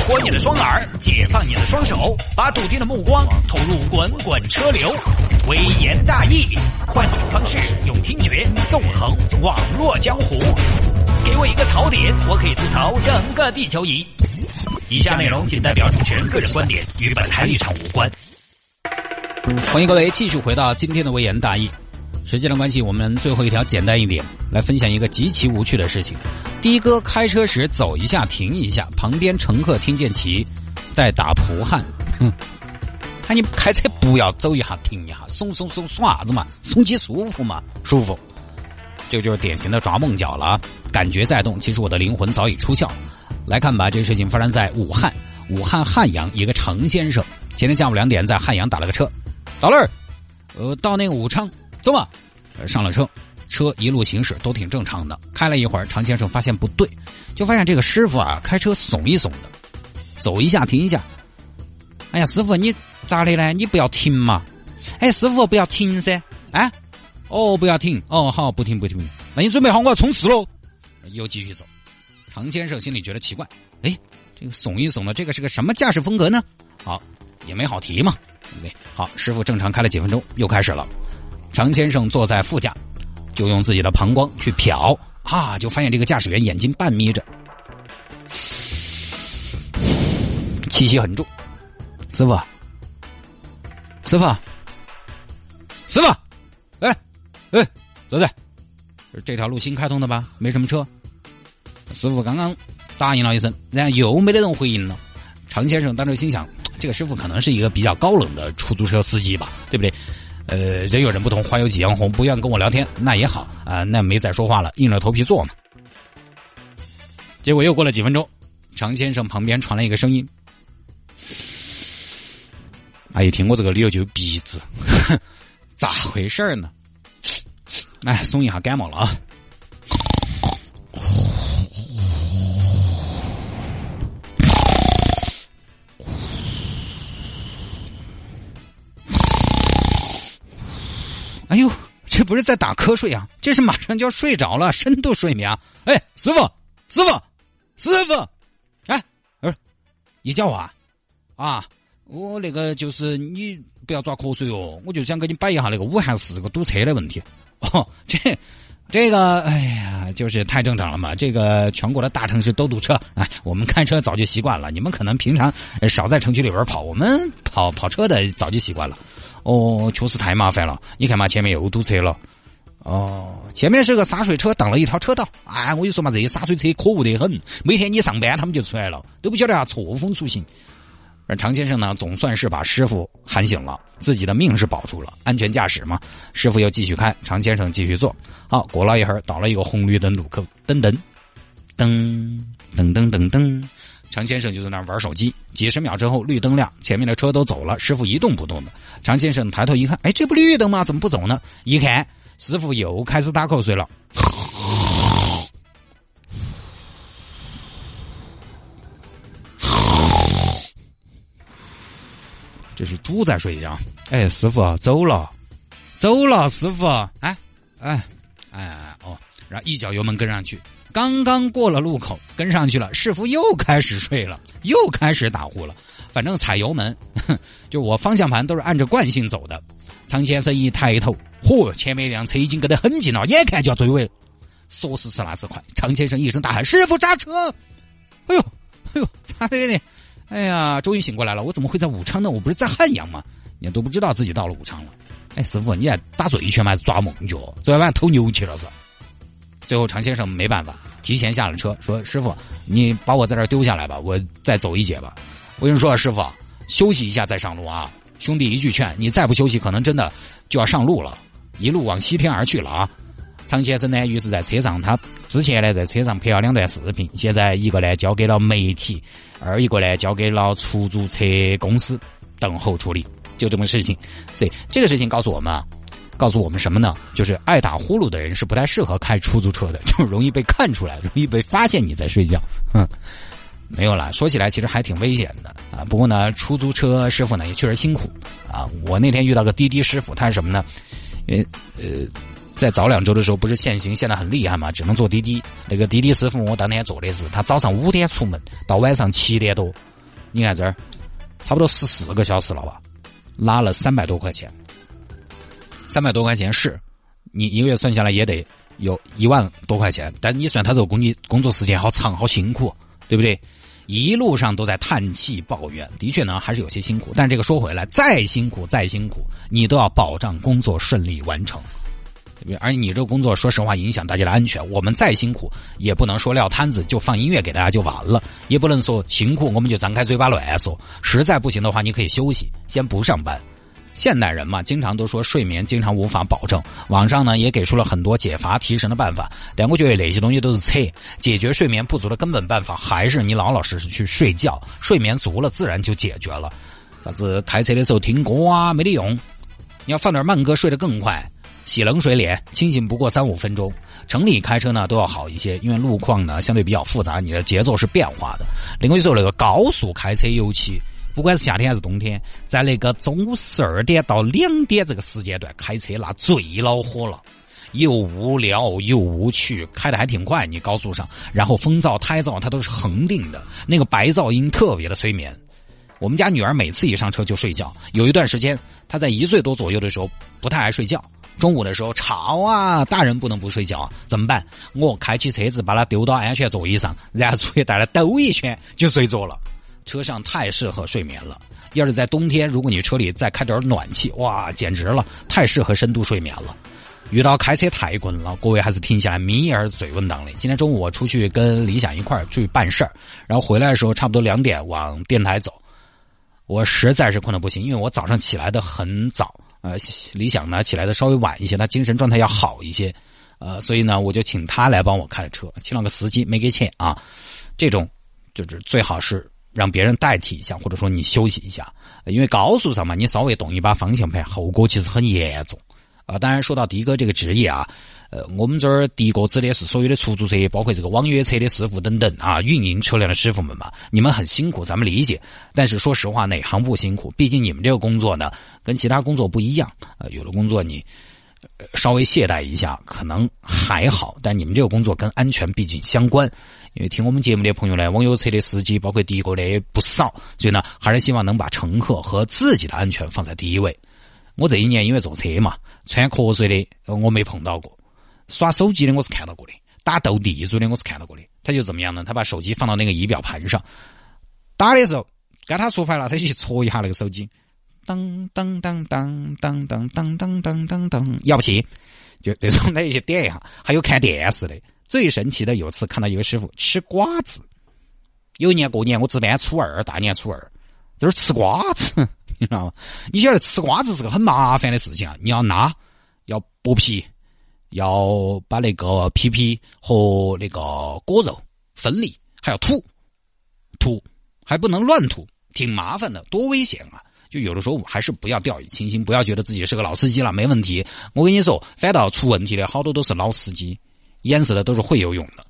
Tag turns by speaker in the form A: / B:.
A: 活你的双耳，解放你的双手，把笃定的目光投入滚滚车流。微言大义，换种方式，用听觉纵横网络江湖。给我一个槽点，我可以吐槽整个地球仪。以下内容仅代表主持人个人观点，与本台立场无关。
B: 欢迎各位继续回到今天的微言大义。时间的关系，我们最后一条简单一点，来分享一个极其无趣的事情。的哥开车时走一下停一下，旁边乘客听见其在打扑汗，哼，喊你开车不要走一下停一下，松松松松啥子嘛？松起舒服嘛？舒服。这就是典型的抓梦脚了啊！感觉在动，其实我的灵魂早已出窍。来看吧，这个事情发生在武汉，武汉汉阳一个程先生，前天下午两点在汉阳打了个车，到那儿，呃，到那个武昌。走吧，上了车，车一路行驶都挺正常的。开了一会儿，常先生发现不对，就发现这个师傅啊开车耸一耸的，走一下停一下。哎呀，师傅你咋的呢？你不要停嘛！哎，师傅不要停噻！哎，哦不要停，哦好不停不停。那你准备好我要冲刺喽？又继续走。常先生心里觉得奇怪，哎，这个耸一耸的，这个是个什么驾驶风格呢？好，也没好提嘛。对，好，师傅正常开了几分钟，又开始了。常先生坐在副驾，就用自己的膀胱去瞟啊，就发现这个驾驶员眼睛半眯着，气息很重。师傅，师傅，师傅，哎哎，走走，这条路新开通的吧？没什么车。师傅刚刚答应了一声，然后又没得人回应了。常先生当时心想，这个师傅可能是一个比较高冷的出租车司机吧，对不对？呃，人有人不同，花有几样红，不愿跟我聊天，那也好啊，那没再说话了，硬着头皮坐嘛。结果又过了几分钟，常先生旁边传来一个声音，啊，一听我这个理由就有鼻子，咋回事呢？哎，松一下感冒了啊。哎呦，这不是在打瞌睡啊，这是马上就要睡着了，深度睡眠。哎，师傅，师傅，师傅，哎，儿，你叫我啊？啊，我那个就是你不要抓瞌睡哦，我就想给你摆一下那个武汉市这个堵车的问题。哦，这这个，哎呀，就是太正常了嘛。这个全国的大城市都堵车，哎，我们开车早就习惯了。你们可能平常少在城区里边跑，我们跑跑车的早就习惯了。哦，确实太麻烦了。你看嘛，前面又堵车了。哦，前面是个洒水车挡了一条车道。哎，我跟你说嘛，这些洒水车可恶得很。每天你上班，他们就出来了，都不晓得啊，错峰出行。而常先生呢，总算是把师傅喊醒了，自己的命是保住了，安全驾驶嘛。师傅又继续开，常先生继续坐。好，过了一会儿，到了一个红绿灯路口，噔噔噔噔噔噔噔。常先生就在那儿玩手机，几十秒之后绿灯亮，前面的车都走了，师傅一动不动的。常先生抬头一看，哎，这不绿灯吗？怎么不走呢？一看，师傅又开始打瞌睡了。这是猪在睡觉。哎，师傅走了，走了，师傅，哎，哎，然后一脚油门跟上去。刚刚过了路口，跟上去了，师傅又开始睡了，又开始打呼了。反正踩油门，就我方向盘都是按照惯性走的。常先生一抬头，嚯，前面一辆车已经跟得很近了，眼看就要追尾了。说时迟那时快，常先生一声大喊：“师傅刹车！”哎呦，哎呦，咋的呢？哎呀，终于醒过来了，我怎么会在武昌呢？我不是在汉阳吗？你都不知道自己到了武昌了。哎，师傅，你还打醉拳吗？抓梦觉？昨天晚上偷牛去了是？最后，常先生没办法，提前下了车，说：“师傅，你把我在这儿丢下来吧，我再走一节吧。”我跟你说，师傅，休息一下再上路啊！兄弟一句劝，你再不休息，可能真的就要上路了，一路往西天而去了啊！常先生呢，于是在车上，他之前呢在车上拍了两段视频，现在一个呢交给了媒体，二一个呢交给了出租车公司等候处理，就这么事情。所以这个事情告诉我们。啊。告诉我们什么呢？就是爱打呼噜的人是不太适合开出租车的，就容易被看出来，容易被发现你在睡觉。哼，没有了。说起来其实还挺危险的啊。不过呢，出租车师傅呢也确实辛苦啊。我那天遇到个滴滴师傅，他是什么呢？因为呃，在早两周的时候，不是限行限的很厉害嘛，只能坐滴滴。那个滴滴师傅，我当天坐的是他早上五点出门，到晚上七点多，你看这儿，差不多十四个小时了吧，拿了三百多块钱。三百多块钱是，你一个月算下来也得有一万多块钱，但你算他这个工作工作时间好长好辛苦，对不对？一路上都在叹气抱怨，的确呢还是有些辛苦。但这个说回来，再辛苦再辛苦，你都要保障工作顺利完成。而你这工作，说实话影响大家的安全。我们再辛苦，也不能说撂摊子就放音乐给大家就完了，也不能说辛苦我们就张开嘴巴乱说。实在不行的话，你可以休息，先不上班。现代人嘛，经常都说睡眠经常无法保证。网上呢也给出了很多解乏提神的办法，但我觉得那些东西都是扯。解决睡眠不足的根本办法，还是你老老实实去睡觉。睡眠足了，自然就解决了。啥子开车的时候听歌啊，没得用。你要放点慢歌，睡得更快。洗冷水脸，清醒不过三五分钟。城里开车呢都要好一些，因为路况呢相对比较复杂，你的节奏是变化的。另外说那个高速开车，尤其不管是夏天还是冬天，在那个中午十二点到两点这个时间段开车，那最恼火了，又无聊又无趣，开的还挺快，你高速上，然后风噪、胎噪它都是恒定的，那个白噪音特别的催眠。我们家女儿每次一上车就睡觉，有一段时间她在一岁多左右的时候不太爱睡觉。中午的时候吵啊，大人不能不睡觉，怎么办？我开起车子把他丢到安全座椅上，然后出去带他兜一圈就睡着了。车上太适合睡眠了。要是在冬天，如果你车里再开点暖气，哇，简直了，太适合深度睡眠了。遇到开车太困了，各位还是听下来眯一儿最稳当的。今天中午我出去跟李想一块儿去办事儿，然后回来的时候差不多两点往电台走，我实在是困得不行，因为我早上起来的很早。呃，理想呢起来的稍微晚一些，他精神状态要好一些，呃，所以呢，我就请他来帮我开车，请了个司机，没给钱啊。这种就是最好是让别人代替一下，或者说你休息一下，因为高速上嘛，你稍微动一把方向盘，后果其实很严重。啊，当然说到的哥这个职业啊，呃，我们这儿的哥指的是所有的出租车，包括这个网约车的师傅等等啊，运营车辆的师傅们嘛，你们很辛苦，咱们理解。但是说实话，哪行不辛苦？毕竟你们这个工作呢，跟其他工作不一样。呃，有的工作你稍微懈怠一下可能还好，但你们这个工作跟安全毕竟相关。因为听我们节目的朋友呢，网约车的司机，包括的哥的不少，所以呢，还是希望能把乘客和自己的安全放在第一位。我这一年因为坐车嘛，穿瞌睡的我没碰到过，耍手机的我是看到过的，打斗地主的我是看到过的。他就怎么样呢？他把手机放到那个仪表盘上，打的时候该他出牌了，他就去戳一下那个手机，当当当当当当当当当当当，要不起，就那种那些点一下。还有看电视的，最神奇的有次看到一个师傅吃瓜子，有一年过年我值班初二，大年初二，这是吃瓜子。你知道吗？你晓得吃瓜子是个很麻烦的事情啊！你要拿，要剥皮，要把那个皮皮和那个果肉分离，还要吐，吐还不能乱吐，挺麻烦的，多危险啊！就有的时候还是不要掉以轻心，不要觉得自己是个老司机了，没问题。我跟你说，反倒出问题的好多都是老司机，淹死的都是会游泳的。